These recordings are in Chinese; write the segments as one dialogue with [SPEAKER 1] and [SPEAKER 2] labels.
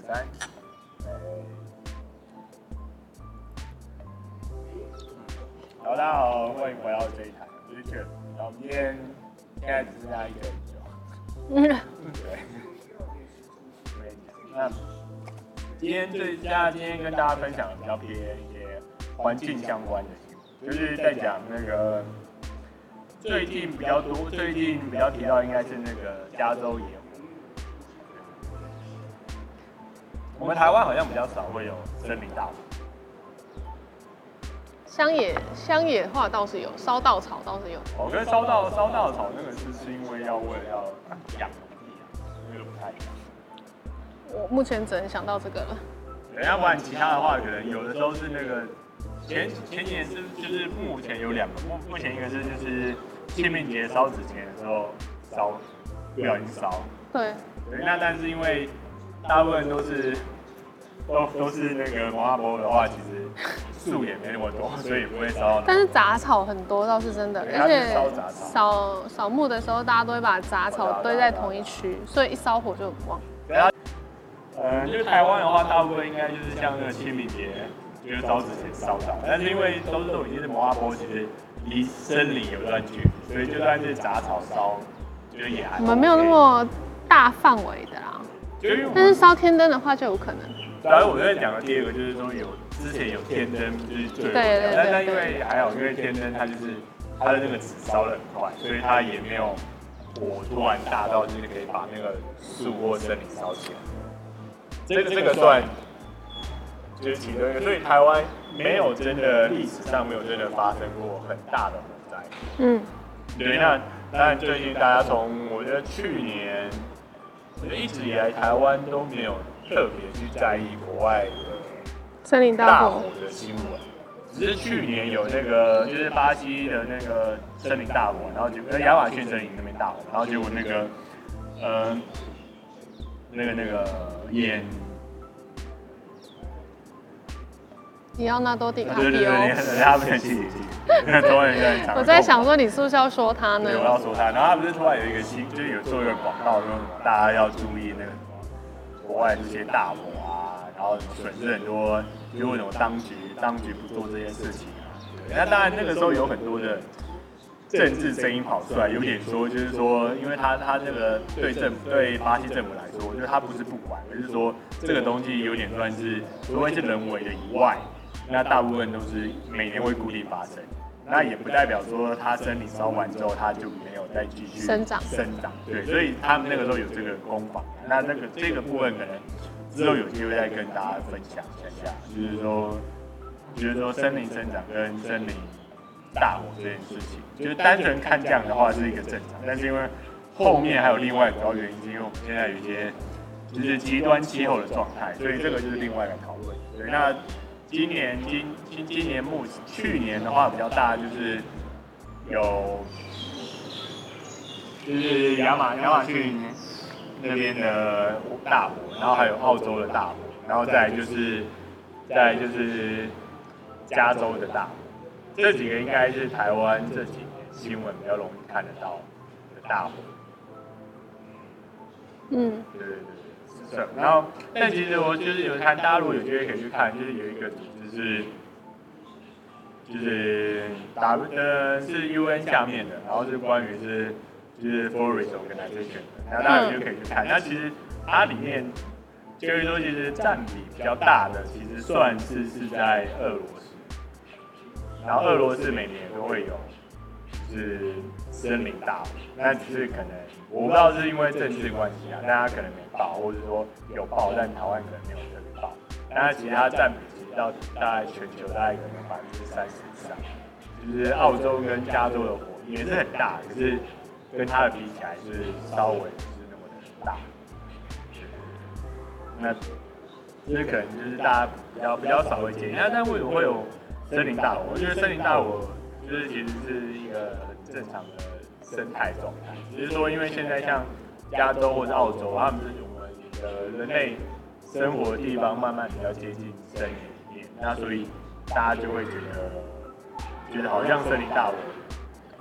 [SPEAKER 1] 二三，好，大家好，欢迎回到这一台，我是。然后我们今天现在只剩下一个人嗯，对。那今天最佳，今天跟大家分享的比较偏一些环境相关的就是在讲那个最近比较多，最近比较提到应该是那个加州野。我们台湾好像比较少会有森林大火。
[SPEAKER 2] 乡野乡野化倒是有，烧稻草倒是有。
[SPEAKER 1] 我觉得烧稻烧稻草那个是是因为要为了要养农地啊，那个不太一样。
[SPEAKER 2] 我目前只能想到这个了。
[SPEAKER 1] 对，要不然其他的话，可能有的时候是那个前前年是就是目前有两个，目目前一个是就是清明节烧纸钱的时候烧不小心烧。
[SPEAKER 2] 对。
[SPEAKER 1] 对，那但是因为。大部分都是都都是那个摩阿波的话，其实树也没那么多，所以不会烧。
[SPEAKER 2] 但是杂草很多倒是真的，而且扫扫墓的时候，大家都会把杂草堆在同一区，所以一烧火就很旺。
[SPEAKER 1] 对啊，呃，就是台湾的话，大部分应该就是像那个清明节，就是烧纸钱烧到。但是因为都是都已经是摩阿波，其实离森林有段距离，所以就算是杂草烧，就是也还。
[SPEAKER 2] 我们没有那么大范围的啦。但是烧天灯的话就有可能。
[SPEAKER 1] 然后我在讲的第二个就是说有之前有天灯就是最，对对对，但是因为还好，因为天灯它就是它的那个纸烧的很快，所以它也没有火突然大到就是可以把那个树或森林烧起来。这个这个算就是其中一个，所以台湾没有真的历史上没有真的发生过很大的火灾。嗯，对，那当然最近大家从我觉得去年。我觉得一直以来，台湾都没有特别去在意国外的
[SPEAKER 2] 森林大火
[SPEAKER 1] 的新闻，只是去年有那个，就是巴西的那个森林大火，然后就在亚马逊森林那边大火，然后结果那个，呃，那个那个烟。
[SPEAKER 2] 你要那多迪卡！
[SPEAKER 1] 对对对，他
[SPEAKER 2] 在想说，你是不是要说他呢？
[SPEAKER 1] 我要说他，然后他不是突然有一个新，就是有做一个广告，说大家要注意那个国外这些大火啊，然后损失很多，因为什么当局当局不做这件事情啊？那当然那个时候有很多的政治声音跑出来，有点说就是说，因为他他那个对政对巴西政府来说，就是他不是不管，而是说这个东西有点算是除非是人为的以外。那大部分都是每年会固定发生，那也不代表说它森林烧完之后它就没有再继续生长生长。对，所以他们那个时候有这个工坊，那那个这个部分可能之后有机会再跟大家分享一下，就是说，就是说森林生长跟森林大火这件事情，就是单纯看这样的话是一个正常，但是因为后面还有另外主要原因，是因为我们现在有一些就是极端气候的状态，所以这个就是另外一个讨论。对，那。今年今今今年目去年的话比较大，就是有就是亚马亚马逊那边的大火，然后还有澳洲的大火，然后再就是再就是加州的大火，这几个应该是台湾这几年新闻比较容易看得到的大火。嗯，对对对。然后，但其实我就是有看，大家如果有机会可以去看，就是有一个就是，就是 W 呃是 UN 下面的，然后是关于是就是 Forest Organization 的，然后大家就可以去看。那其实它里面就是说，其实占比比较大的，其实算是是在俄罗斯，然后俄罗斯每年都会有就。是森林大火，那只是可能我不知道是因为政治关系啊，大家可能没报，或者说有报，但台湾可能没有特别报。那其他占比其实到大概全球大概可能百分之三十以上，就是澳洲跟加州的火也是很大，可是跟它的比起来是稍微不是那么的大。那这可能就是大家比较比较少会见。那但为什么会有森林大火？我觉得森林大火。就是其实是一个很正常的生态状态，只是说因为现在像加州或者澳洲，他们是我们的人类生活的地方慢慢比较接近森林里面，那所以大家就会觉得，觉得好像森林大火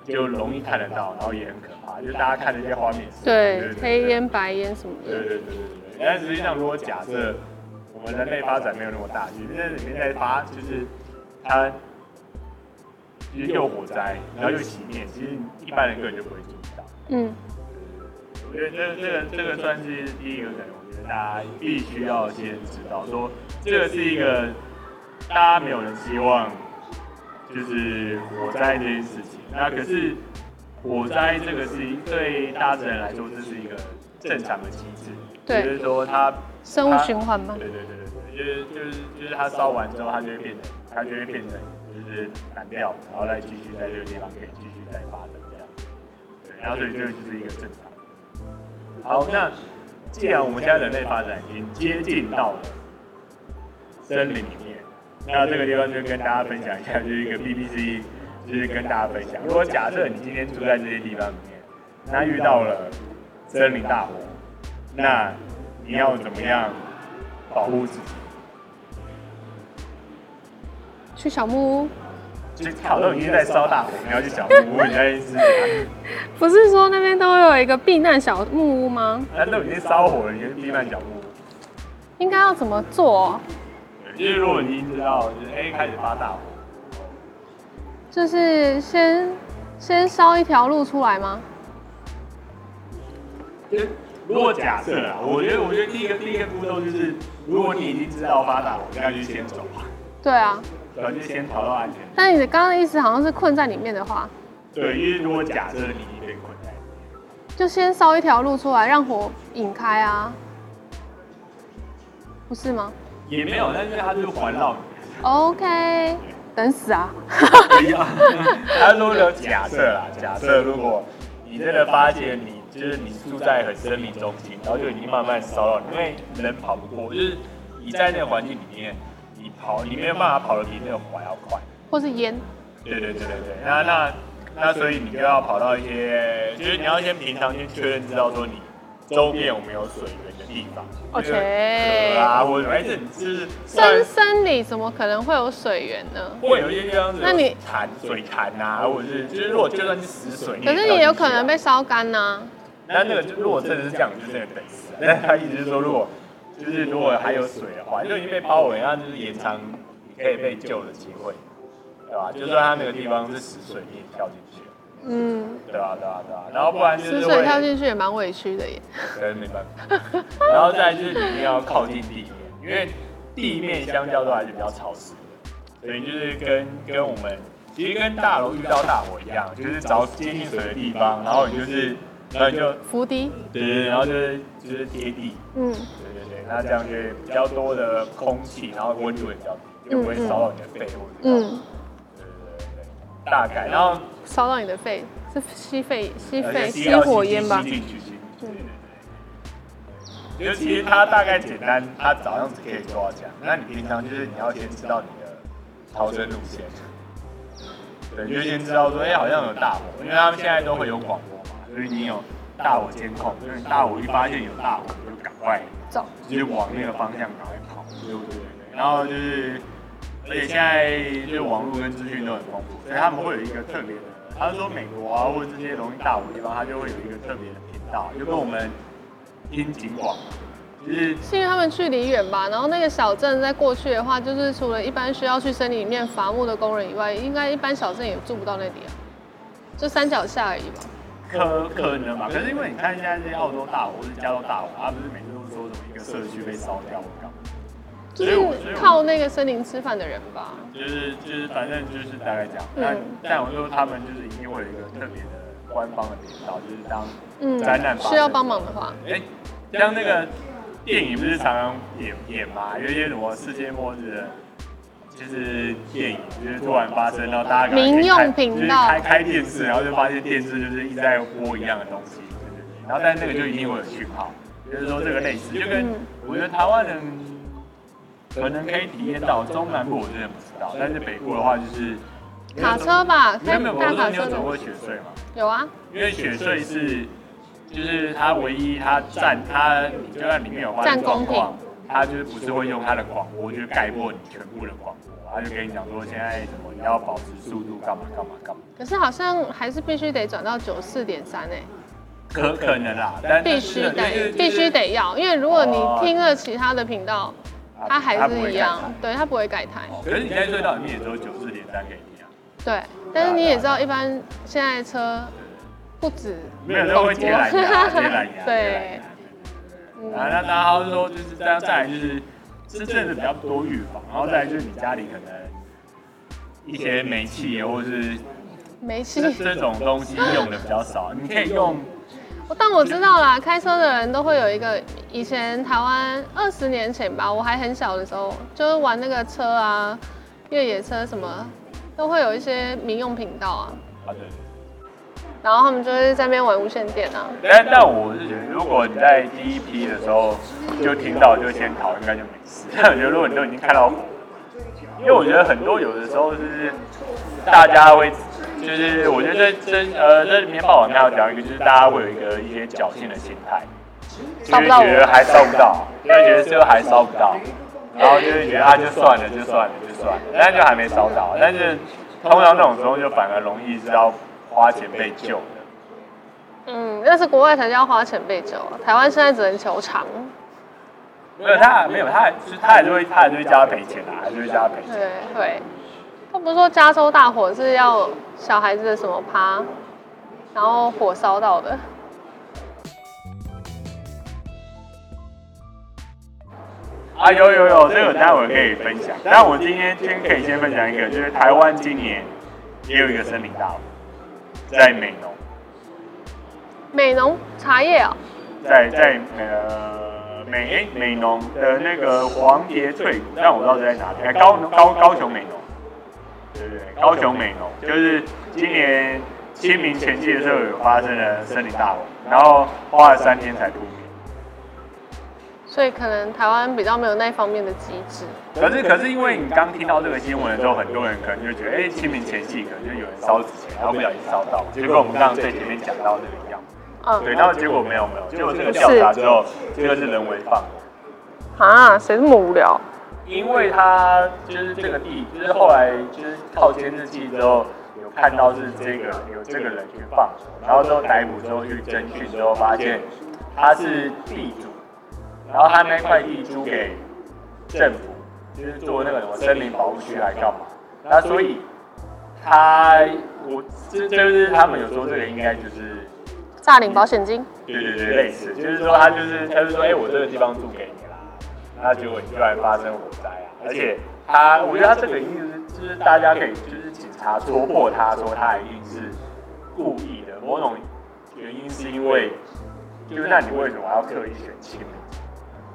[SPEAKER 1] 就容易看得到，然后也很可怕，就是大家看那些画面，
[SPEAKER 2] 对，黑烟白烟什么的，
[SPEAKER 1] 对对对对对，但实际上，如果假设我们人类发展没有那么大，其实在里面在发，就是它又火灾，然后又熄灭，其实一般人根本就不会注意到。嗯，我觉得这这个这个算是第一个可能，我觉得大家必须要先知道，说这个是一个大家没有人希望，就是火灾这件事情。那可是火灾这个事情对大自然来说，这是一个正常的机制。对，就是说它
[SPEAKER 2] 生物循环吗？
[SPEAKER 1] 对对对对，就是就是就是它烧完之后，它就会变成它就会变成就是砍掉，然后再继续在这个地方可以继续再发展这样。对，然后所以这个就是一个正常。好，那既然我们现在人类发展已经接近到了森林里面，那这个地方就跟大家分享一下，就是一个 BBC，就是跟大家分享，如果假设你今天住在这些地方里面，那遇到了森林大火。那你要怎么样保护自己？
[SPEAKER 2] 去小木屋。
[SPEAKER 1] 就好像已经在烧大火，你要去小木屋，你在是
[SPEAKER 2] 不是说那边都有一个避难小木屋吗？
[SPEAKER 1] 那都已经烧火了，你是避难小木屋。
[SPEAKER 2] 应该要怎么做？
[SPEAKER 1] 就是如果你已经知道，就是 A 开始发大火，
[SPEAKER 2] 就是先先烧一条路出来吗？
[SPEAKER 1] 如果假设啊，我觉得，我觉得第一个第一个步骤就是，如果你已经知道发大火，那就先走吧。
[SPEAKER 2] 对啊。
[SPEAKER 1] 对，就先逃到安全。
[SPEAKER 2] 但你的刚刚的意思好像是困在里面的话。
[SPEAKER 1] 对，因为如果假设你被困在里面，
[SPEAKER 2] 就先烧一条路出来，让火引开啊，不是吗？
[SPEAKER 1] 也没有，但是它就是环绕你。
[SPEAKER 2] OK，等死啊！
[SPEAKER 1] 他说有假设啦，假设如果你真的发现你。就是你住在很森林中心，然后就已经慢慢烧了，因为人跑不过，就是你在那个环境里面，你跑你没有办法跑得比那个火要快，
[SPEAKER 2] 或是烟。
[SPEAKER 1] 对对对对对，那那那所以你就要跑到一些，就是你要先平常先确认知道说你周边有没有水源的地方。
[SPEAKER 2] OK。
[SPEAKER 1] 啊，我还是就是
[SPEAKER 2] 深山里怎么可能会有水源呢？
[SPEAKER 1] 会有一些这样子，那你潭水潭啊，或者是就是如果就算是死水，
[SPEAKER 2] 可是你也有可能被烧干呐。
[SPEAKER 1] 那那个就如果真的是这样，就真的等死。但他意思是说，如果就是如果还有水的话，就已经被包围，那就是延长你可以被救的机会，对吧？就算他那个地方是死水，你也跳进去。嗯，对啊？对啊？对啊？然后不然就是死
[SPEAKER 2] 水跳进去也蛮委屈的耶。
[SPEAKER 1] 对没办法。然后再就是你一定要靠近地面，因为地面相较都还是比较潮湿的，所以就是跟跟我们其实跟大楼遇到大火一样，就是找接近水的地方，然后你就是。然后就
[SPEAKER 2] 伏低，
[SPEAKER 1] 对对，然后就是就是贴地，嗯，对对对，那这样就比较多的空气，然后温度也比较低，就不会烧到你的肺或者，嗯，对对对对，大概，然后
[SPEAKER 2] 烧到你的肺是吸肺吸肺吸火焰吧？吸进去，吸，对对
[SPEAKER 1] 对，就其实它大概简单，它早上只可以做到这样，那你平常就是你要先知道你的逃生路线，对，就先知道说，哎，好像有大火，因为他们现在都会有广播嘛。所以你有大火监控，就是大火一发现有大火，就赶快走，直接往那个方向赶快跑，对对对？然后就是，而且现在就是网络跟资讯都很丰富，所以他们会有一个特别的，他说美国啊或者这些容易大火的地方，他就会有一个特别的频道，就跟我们听警广，就是
[SPEAKER 2] 是因为他们距离远吧？然后那个小镇在过去的话，就是除了一般需要去森林里面伐木的工人以外，应该一般小镇也住不到那里啊，就山脚下而已吧。
[SPEAKER 1] 可可能嘛？可是因为你看现在这些澳洲大火或是加州大火，他不是每次都说什么一个社区被烧掉，
[SPEAKER 2] 就是靠那个森林吃饭的人吧。
[SPEAKER 1] 就是就是反正就是大概这样。但、嗯、但我说他们就是一定会有一个特别的官方的频道，就是当灾难、嗯、
[SPEAKER 2] 需要帮忙的话，
[SPEAKER 1] 哎、欸，像那个电影不是常常演演嘛，有一些什么世界末日的。就是电影，就是突然发生，然后大家
[SPEAKER 2] 民用频道
[SPEAKER 1] 开开电视，然后就发现电视就是一直在播一样的东西。然后但是那个就一定会有讯号，就是说这个类似，就跟我觉得台湾人可能可以体验到，中南部我真的不知道，但是北部的话就是
[SPEAKER 2] 卡车吧，
[SPEAKER 1] 没有没有，我说你有走过雪隧吗？
[SPEAKER 2] 有啊，
[SPEAKER 1] 因为雪隧是就是它唯一它站它，你就算里面有发生状况。他就是不是会用它的广播，就是盖过你全部的广播，他就跟你讲说现在什么你要保持速度干嘛干嘛干嘛。
[SPEAKER 2] 可是好像还是必须得转到九四点三哎。
[SPEAKER 1] 可可能啦，但
[SPEAKER 2] 必须得必须得要，因为如果你听了其他的频道，它还是一样，对，它不会改台。
[SPEAKER 1] 可是你现在隧道里面也只有九四点三给你啊。
[SPEAKER 2] 对，但是你也知道，一般现在车不止
[SPEAKER 1] 没有都会接蓝牙，接蓝牙。
[SPEAKER 2] 对。
[SPEAKER 1] 啊，那然后说就是这样，再来就是是真的比较多预防，然后再来就是你家里可能一些煤气或是
[SPEAKER 2] 煤气
[SPEAKER 1] 这种东西用的比较少，你可以用。
[SPEAKER 2] 但我知道啦，开车的人都会有一个，以前台湾二十年前吧，我还很小的时候，就是玩那个车啊，越野车什么，都会有一些民用频道啊。啊对。然后他们就是在那边玩无线电啊。
[SPEAKER 1] 但但我是觉得，如果你在第一批的时候就听到就先逃，应该就没事。但我觉得如果你都已经看到，因为我觉得很多有的时候是大家会。就是我觉得这这呃这里面报网要讲一个，就是大家会有一个一些侥幸的心态，就是觉得还烧不到，就会觉得最后还烧不到，然后就是觉得啊就算了就算了就算了，但是就还没烧到，但是通常那种时候就反而容易是要花钱被救的。
[SPEAKER 2] 嗯，那是国外才叫花钱被救，台湾现在只能求偿。
[SPEAKER 1] 没有他没有他，其实他还是会他还是会叫他赔钱啊，还是会叫他赔钱。
[SPEAKER 2] 对对。他不是说加州大火是要小孩子的什么趴，然后火烧到的。
[SPEAKER 1] 啊有有有，这个待会可以分享。但我今天今天可以先分享一个，就是台湾今年也有一个森林大火，在美浓。
[SPEAKER 2] 美浓茶叶啊？
[SPEAKER 1] 在在呃美美浓的那个黄蝶翠谷，但我不知道在哪里。高高高雄美浓。对对对，高雄美浓就是今年清明前夕的时候有发生了森林大火，然后花了三天才扑灭。
[SPEAKER 2] 所以可能台湾比较没有那方面的机制。
[SPEAKER 1] 可是可是因为你刚听到这个新闻的时候，很多人可能就觉得，哎，清明前夕可能就有人烧纸钱，然后不小心烧到，就跟我们刚刚在前面讲到这个一样。嗯。对，然后结果没有没有，结果这个调查之后，这个是人为放的。
[SPEAKER 2] 啊，谁这么无聊？
[SPEAKER 1] 因为他就是这个地，就是后来就是靠监视器之后有看到是这个有这个人去放，然后之后逮捕之后去侦讯之后发现他是地主，然后他那块地租给政府，就是做那个什么森林保护区来干嘛？那所以他我这就是他们有说这个应该就是
[SPEAKER 2] 诈领保险金，
[SPEAKER 1] 对对对，类似，就是说他就是他就说，哎，我这个地方租给你啦。那结果突然发生火灾啊！而且他，我觉得他这个一定是，就是大家可以，就是警察戳破他说他一定是故意的。某种原因是因为，就是那你为什么要刻意选清明节？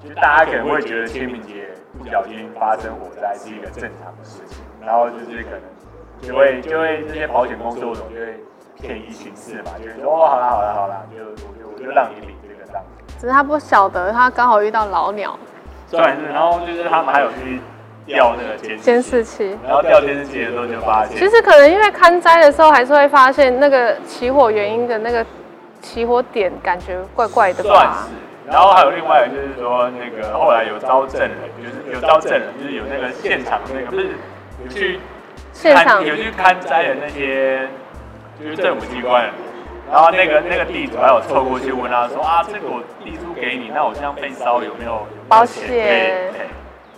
[SPEAKER 1] 就是大家可能会觉得清明节不小心发生火灾是一个正常的事情，然后就是可能就会就会这些保险公司我总就会便宜行事嘛，就是说哦，好啦好啦好啦，就我就我就让你领这个账。
[SPEAKER 2] 只是他不晓得，他刚好遇到老鸟。
[SPEAKER 1] 算是，然后就是他们还有去调那个监
[SPEAKER 2] 监视器，
[SPEAKER 1] 然后调监视器的时候就发现，
[SPEAKER 2] 其实可能因为看灾的时候还是会发现那个起火原因的那个起火点感觉怪怪的吧。
[SPEAKER 1] 算是，然后还有另外就是说那个后来有招证人，就是有招证人，就是有那个现场那个不是有去
[SPEAKER 2] 现场
[SPEAKER 1] 有去看灾的那些就是政府机关。然后那个那个地主还有凑过去问他说啊，这个我地租给你，那我这样被烧有没有
[SPEAKER 2] 保险？
[SPEAKER 1] 对，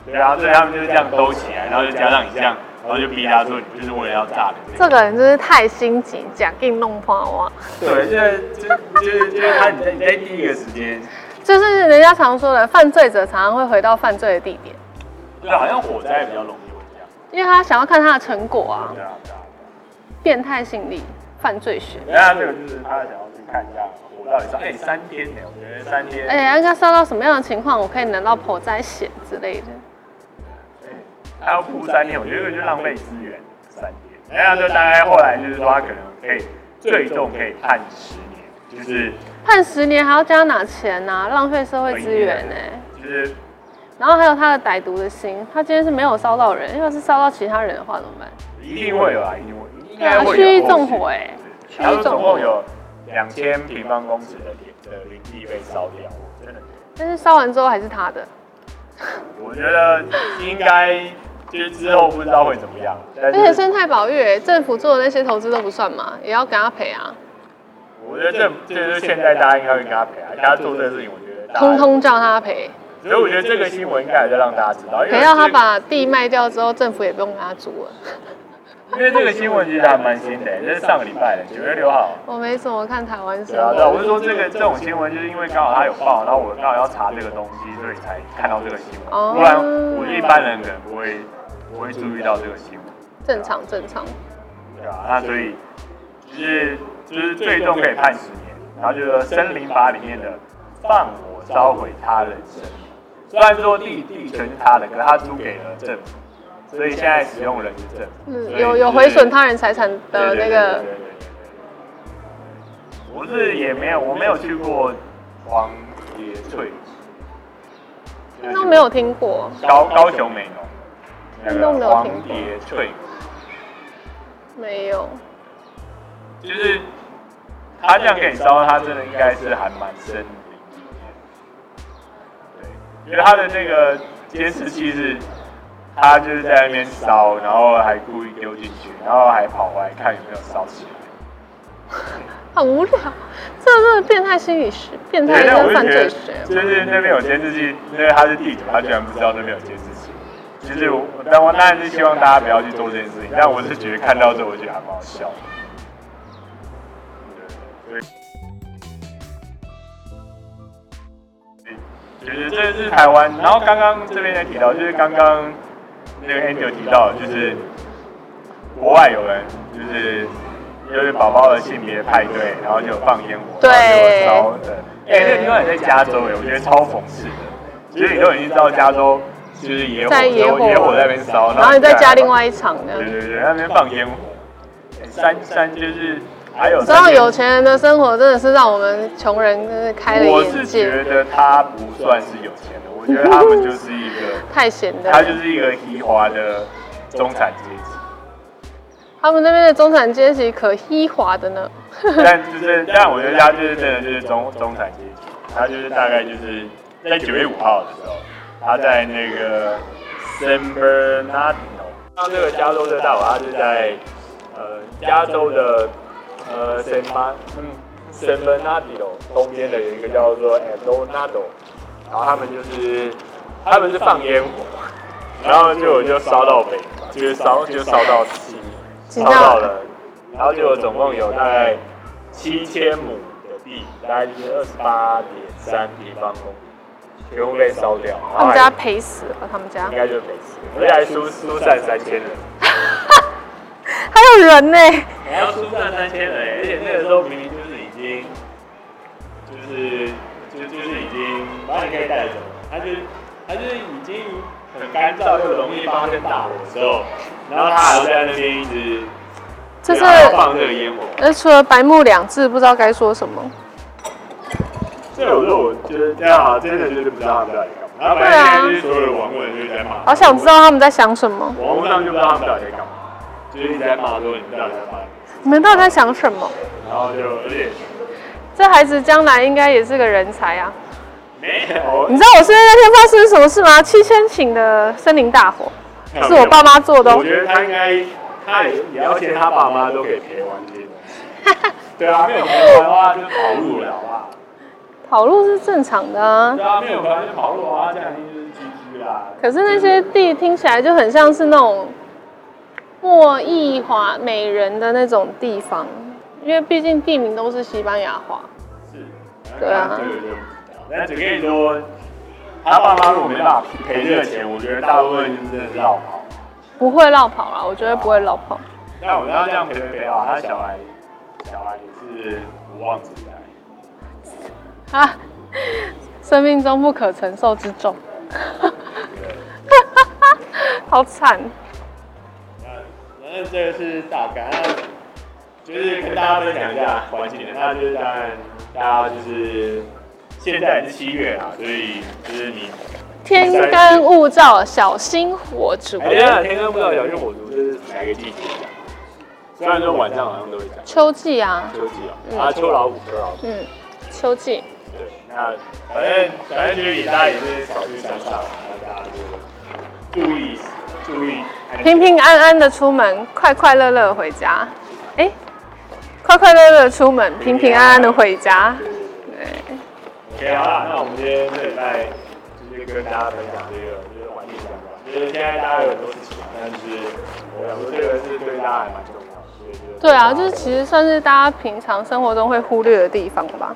[SPEAKER 1] 然后所以他们就是这样兜起来，然后就加上你这样，然后就逼他说你就是为了要诈领。
[SPEAKER 2] 这个人真是太心急，假给你弄花花。
[SPEAKER 1] 对，就是就就是就是他你在你在第一个时间，
[SPEAKER 2] 就是人家常说的，犯罪者常常会回到犯罪的地点。
[SPEAKER 1] 对，好像火灾比较容易会这样，
[SPEAKER 2] 因为他想要看他的成果啊。对啊，对啊。变态心理。犯罪学，
[SPEAKER 1] 人家这个就是他想要去看一下火到底是，哎，三天呢，我觉得三天，
[SPEAKER 2] 哎，应该烧到什么样的情况，我可以拿到火灾险之类的。
[SPEAKER 1] 对，他要铺三天，我觉得就浪费资源，三天。人家就大概后来就是说，他可能可以最重可以判十年，就是
[SPEAKER 2] 判十年还要加拿钱呐，浪费社会资源呢。
[SPEAKER 1] 就是，
[SPEAKER 2] 然后还有他的歹毒的心，他今天是没有烧到人，要是烧到其他人的话怎么办？
[SPEAKER 1] 一定会有啊，一定会。
[SPEAKER 2] 对啊，蓄意纵火哎，
[SPEAKER 1] 他总共有两千平方公尺的林的林地被烧掉，真的。
[SPEAKER 2] 但是烧完之后还是他的。
[SPEAKER 1] 我觉得应该就是之后不知道会怎么样。而
[SPEAKER 2] 且生态保育，政府做的那些投资都不算嘛，也要给他赔啊。
[SPEAKER 1] 我觉得这这是现在大家应该会跟他赔啊，他做这个事情，我觉得
[SPEAKER 2] 通通叫他赔。
[SPEAKER 1] 所以我觉得这个新闻应该还是让大家知道，
[SPEAKER 2] 赔到他把地卖掉之后，政府也不用跟他租了。
[SPEAKER 1] 因为这个新闻其实还蛮新的，这是上个礼拜的九月六号。
[SPEAKER 2] 我没怎么看台湾新闻。
[SPEAKER 1] 对啊，对啊，我是说这个这种新闻，就是因为刚好他有报，然后我刚好要查这个东西，所以才看到这个新闻。哦。不然我一般人可能不会不会注意到这个新闻。
[SPEAKER 2] 正常正常。
[SPEAKER 1] 对啊，那所以就是就是最重可以判十年，然后就是说森林法里面的放火烧毁他人生命，虽然说地地权是他的，可是他租给了政府。所以现在使用人是证，
[SPEAKER 2] 嗯，有有毁损他人财产的那个，
[SPEAKER 1] 我是也没有，我没有去过黄蝶翠，
[SPEAKER 2] 都没有听过
[SPEAKER 1] 高高雄美浓，
[SPEAKER 2] 那个黄
[SPEAKER 1] 蝶翠，
[SPEAKER 2] 没有，
[SPEAKER 1] 就是他这样给你烧，他真的应该是还蛮深的，对，因为他的那个监视器是。他就是在那边烧，然后还故意丢进去，然后还跑回来看有没有烧起来。
[SPEAKER 2] 很无聊，这是变态心理学，变态跟犯罪学。
[SPEAKER 1] 就是那边有监视器，因为他是地主，他居然不知道那边有监视器。其实我，但我当然是希望大家不要去做这件事情，但我是觉得看到之后，我觉得还蛮好笑。对，对，觉得这是台湾。然后刚刚这边也提到，就是刚刚。那个 Angel 提到，就是国外有人就是就是宝宝的性别派对，然后就放烟火，
[SPEAKER 2] 对，
[SPEAKER 1] 烧的。哎，那个地方也在加州哎，我觉得超讽刺的。其实你都已经知道加州就是野野火野火在那边烧，
[SPEAKER 2] 然后你再加另外一场的。
[SPEAKER 1] 对对对，那边放烟火。三三就是还有。
[SPEAKER 2] 知道有钱人的生活真的是让我们穷人就是开了眼界。
[SPEAKER 1] 我是觉得他不算是有钱的。我觉得他们就是一个
[SPEAKER 2] 太闲的，
[SPEAKER 1] 他就是一个移华的中产阶级。
[SPEAKER 2] 他们那边的中产阶级可奢华的呢。
[SPEAKER 1] 但就是，但我觉得他就是真的就是中中产阶级。他就是大概就是在九月五号的时候，他在那个 San Bernardino，像这个加州的大佬，他是在呃加州的呃 Mar 嗯 San Bernardino 东边的有一个叫做 Eldorado。然后他们就是，他们是放烟火，然后就我就烧到北，就是烧就烧到西，烧到了，然后就总共有大概七千亩的地，大概就是二十八点三平方公里，全部被烧掉。
[SPEAKER 2] 他们家赔死了，他们家。
[SPEAKER 1] 应该就是赔死了，而且还疏疏散三千人，
[SPEAKER 2] 还有人呢，
[SPEAKER 1] 还要疏散三千人，而且那个时候明明就是已经，就是。就就是已经把你可以带走，他就他就是已经很干燥又容易发生大火的时候，然后他还在那边一直，这是放这个烟火。
[SPEAKER 2] 那除了白目两字，不知道该说什么。
[SPEAKER 1] 这有时候我觉得这样啊，真的就是不知道他们到底干嘛。然后反正就是所有的网络人就是在骂。
[SPEAKER 2] 好想知道他们在想什么。
[SPEAKER 1] 网络上就不知道他们到底在干嘛，就是一直在骂说你们到底在骂。
[SPEAKER 2] 你们到底在想什么？
[SPEAKER 1] 然后就而且。
[SPEAKER 2] 这孩子将来应该也是个人才啊！
[SPEAKER 1] 没有，
[SPEAKER 2] 你知道我现在那天发生什么事吗？七千顷的森林大火，是我爸妈做的。
[SPEAKER 1] 我觉得他应该，他也也要先他爸妈都给赔完这些。对啊，没有赔完的话就跑路了，好不好？
[SPEAKER 2] 跑路是正常的啊。
[SPEAKER 1] 对啊，没有赔完就跑路啊，这样一定就是 GG 啦。
[SPEAKER 2] 可是那些地听起来就很像是那种莫弈华美人的那种地方。因为毕竟地名都是西班牙话，
[SPEAKER 1] 是，
[SPEAKER 2] 对啊。
[SPEAKER 1] 那只跟你说，他爸妈如果没办法赔这个钱，我觉得大部分就是真的是落跑。
[SPEAKER 2] 不会绕跑啦，我觉得不会绕跑。
[SPEAKER 1] 那我要这样赔赔赔啊，他小孩，小孩也是无妄之灾。
[SPEAKER 2] 啊，生命中不可承受之重。好惨。
[SPEAKER 1] 那那这个是大概。就是跟大家分享一下环境的，那就是当然，大家就是现在是七月啊，所以就是你
[SPEAKER 2] 天干物燥，小心火烛。
[SPEAKER 1] 哎呀，天干物燥，小心火烛，这是哪个季节？虽然说晚上好像都会讲。
[SPEAKER 2] 秋季啊。
[SPEAKER 1] 秋季啊。嗯、啊，秋老虎，秋老虎。
[SPEAKER 2] 嗯，秋季。
[SPEAKER 1] 对，那反正反正就是大家也是少去山上，那大家就注意注意，
[SPEAKER 2] 平平安安的出门，快快乐乐回家。哎。快快乐乐出门，平平安安的回家。对。
[SPEAKER 1] OK，好了，那我们今天这礼拜就是跟大家分享这个就是环境相关，就是现在大家有很多事情，但是我想说这个是对大家还蛮重要的。
[SPEAKER 2] 对啊，就是其实算是大家平常生活中会忽略的地方吧。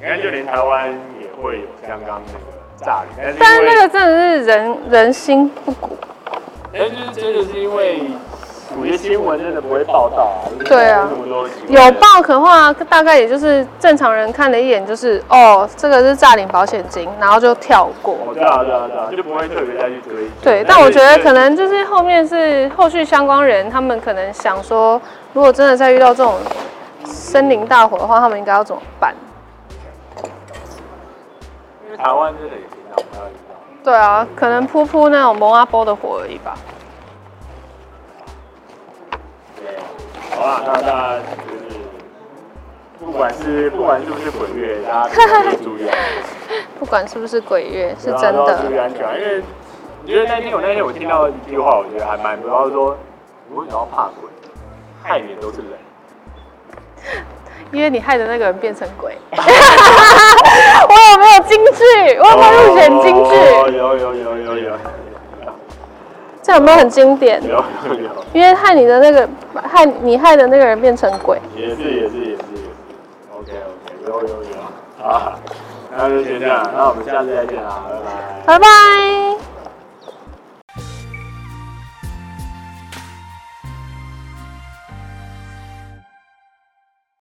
[SPEAKER 1] 你看，就连台湾也会有刚刚那个炸林，
[SPEAKER 2] 但是那个真的是人人心不古。
[SPEAKER 1] 但是真的是因为。有些新闻真的不会报道啊。
[SPEAKER 2] 对啊，有报的话，大概也就是正常人看了一眼，就是哦，这个是诈领保险金，然后就跳过。
[SPEAKER 1] 对啊，对啊，对啊，就不会特别再去追。
[SPEAKER 2] 对，但我觉得可能就是后面是后续相关人，他们可能想说，如果真的再遇到这种森林大火的话，他们应该要怎么办？
[SPEAKER 1] 因为台湾真的也。
[SPEAKER 2] 对啊，可能扑扑那种蒙阿波的火而已吧。
[SPEAKER 1] 好啦，那大家就是，不管是不管是不是鬼月，大家都要注意啊。
[SPEAKER 2] 不管是不是鬼月，是真的。
[SPEAKER 1] 注意安全，因为我觉得那天我那天我听到一句话，我觉得还蛮主要，说你为什么要怕鬼？害你的都是人。
[SPEAKER 2] 因为你害的那个人变成鬼。我有没有京剧？我有没有入选京剧？
[SPEAKER 1] 有有有有有有。
[SPEAKER 2] 这有没有很经典？
[SPEAKER 1] 有有有。
[SPEAKER 2] 因为害你的那个害你害的那个人变成鬼。
[SPEAKER 1] 也是也是也是。OK OK，有有有。好，那就先这样，那我们下次再见啦，拜拜。
[SPEAKER 2] 拜拜。